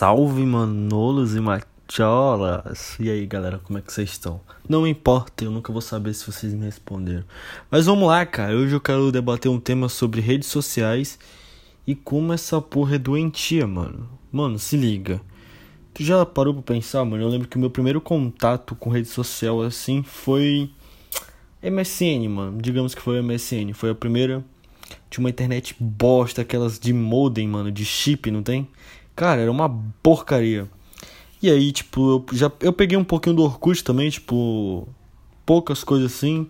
Salve Manolos e Macholas! E aí galera, como é que vocês estão? Não importa, eu nunca vou saber se vocês me responderam. Mas vamos lá, cara. Hoje eu quero debater um tema sobre redes sociais e como essa porra é doentia, mano. Mano, se liga. Tu já parou pra pensar, mano? Eu lembro que o meu primeiro contato com rede social assim foi MSN, mano. Digamos que foi MSN. Foi a primeira de uma internet bosta, aquelas de modem, mano, de chip, não tem? Cara, era uma porcaria. E aí, tipo, eu já eu peguei um pouquinho do Orkut também, tipo, poucas coisas assim.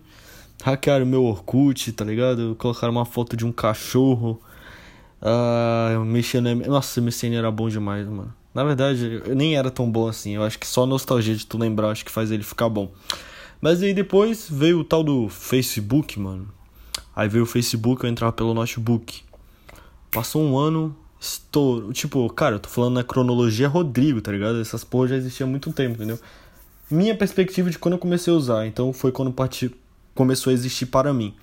Hackearam meu Orkut, tá ligado? Colocaram uma foto de um cachorro. Ah, mexia na... Nossa, MSN era bom demais, mano. Na verdade, eu nem era tão bom assim. Eu acho que só a nostalgia de tu lembrar acho que faz ele ficar bom. Mas aí depois veio o tal do Facebook, mano. Aí veio o Facebook, eu entrava pelo notebook. Passou um ano, estouro. Tipo, cara, eu tô falando na cronologia Rodrigo, tá ligado? Essas porra já existiam há muito tempo, entendeu? Minha perspectiva de quando eu comecei a usar, então foi quando parti... começou a existir para mim.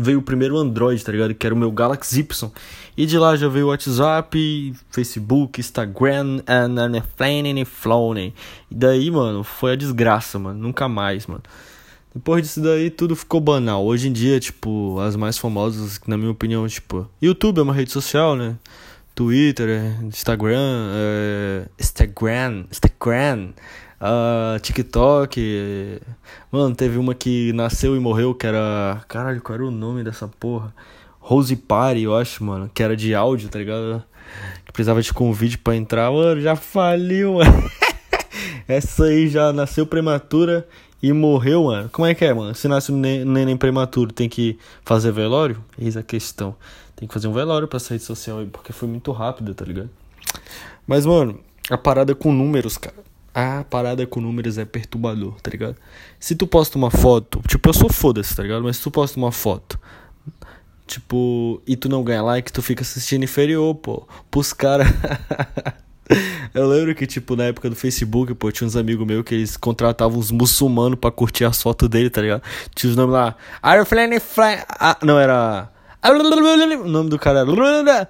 Veio o primeiro Android, tá ligado? Que era o meu Galaxy Y. E de lá já veio o WhatsApp, Facebook, Instagram, and Flowing. E daí, mano, foi a desgraça, mano. Nunca mais, mano. Depois disso daí, tudo ficou banal. Hoje em dia, tipo, as mais famosas, na minha opinião, tipo, YouTube é uma rede social, né? Twitter, é, Instagram, é... Instagram, Instagram, uh, TikTok. Mano, teve uma que nasceu e morreu, que era. Caralho, qual era o nome dessa porra? Rose Party, eu acho, mano, que era de áudio, tá ligado? Que precisava de convite para entrar, mano, já faliu, mano. Essa aí já nasceu prematura e morreu, mano. Como é que é, mano? Se nasce um neném prematuro, tem que fazer velório? Eis a questão. Tem que fazer um velório pra essa rede social aí, porque foi muito rápido, tá ligado? Mas, mano, a parada com números, cara. A parada com números é perturbador, tá ligado? Se tu posta uma foto, tipo, eu sou foda-se, tá ligado? Mas se tu posta uma foto, tipo, e tu não ganha like, tu fica assistindo inferior, pô. Pros caras. Eu lembro que, tipo, na época do Facebook, pô, tinha uns amigos meus que eles contratavam uns muçulmanos pra curtir as fotos dele, tá ligado? Tinha os nomes lá. Ah, não, era. O nome do cara era.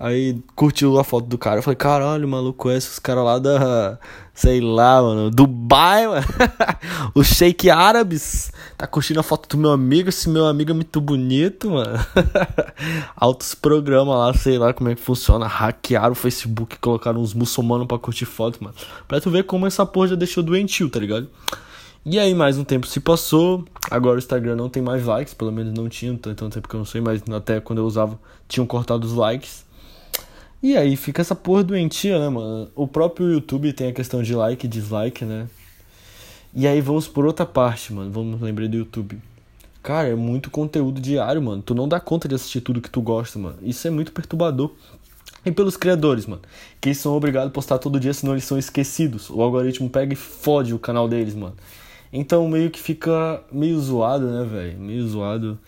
Aí curtiu a foto do cara. Eu falei, caralho, maluco, esses caras lá da. Sei lá, mano. Dubai, mano. Os shake árabes. Tá curtindo a foto do meu amigo. Esse meu amigo é muito bonito, mano. Altos programas lá, sei lá como é que funciona. Hackearam o Facebook, colocaram uns muçulmanos pra curtir foto, mano. Pra tu ver como essa porra já deixou doentio, tá ligado? E aí, mais um tempo se passou. Agora o Instagram não tem mais likes, pelo menos não tinha, tanto tempo que eu não sei, mas até quando eu usava tinham cortado os likes. E aí fica essa porra doentia, né, mano? O próprio YouTube tem a questão de like e dislike, né? E aí vamos por outra parte, mano. Vamos lembrar do YouTube. Cara, é muito conteúdo diário, mano. Tu não dá conta de assistir tudo que tu gosta, mano. Isso é muito perturbador. E pelos criadores, mano. Que eles são obrigados a postar todo dia, senão eles são esquecidos. O algoritmo pega e fode o canal deles, mano. Então meio que fica meio zoado, né, velho? Meio zoado.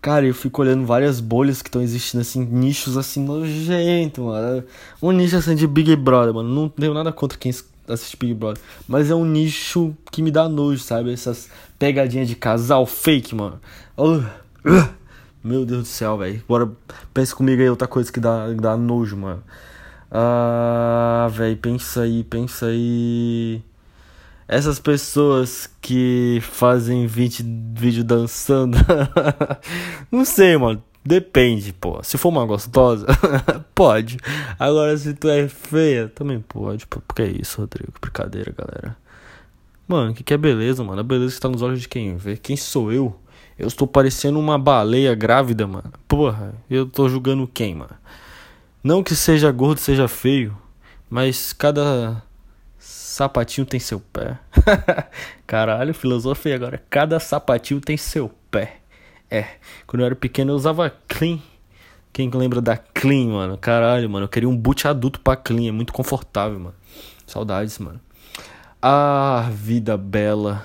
Cara, eu fico olhando várias bolhas que estão existindo, assim, nichos assim, nojento, mano. Um nicho assim de Big Brother, mano. Não tenho nada contra quem assiste Big Brother. Mas é um nicho que me dá nojo, sabe? Essas pegadinhas de casal fake, mano. Uh, uh, meu Deus do céu, velho. Bora, pense comigo aí outra coisa que dá, dá nojo, mano. Ah, velho, pensa aí, pensa aí essas pessoas que fazem vídeo, vídeo dançando. não sei, mano. Depende, pô. Se for uma gostosa, pode. Agora, se tu é feia, também pode. Pô. Porque é isso, Rodrigo. Brincadeira, galera. Mano, o que, que é beleza, mano? A beleza está nos olhos de quem vê. Quem sou eu? Eu estou parecendo uma baleia grávida, mano. Porra, eu tô julgando quem, mano? Não que seja gordo, seja feio. Mas cada sapatinho tem seu pé. Caralho, filosofia agora. Cada sapatinho tem seu pé. É, quando eu era pequeno eu usava clean. Quem lembra da clean, mano? Caralho, mano, eu queria um boot adulto pra clean, é muito confortável, mano. Saudades, mano. Ah, vida bela.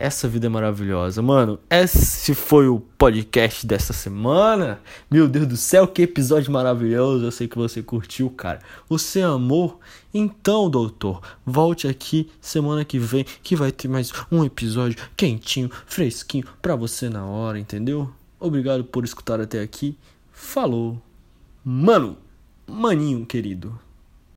Essa vida é maravilhosa. Mano, esse foi o podcast dessa semana. Meu Deus do céu, que episódio maravilhoso. Eu sei que você curtiu, cara. Você amou? Então, doutor, volte aqui semana que vem que vai ter mais um episódio quentinho, fresquinho pra você na hora, entendeu? Obrigado por escutar até aqui. Falou. Mano! maninho querido.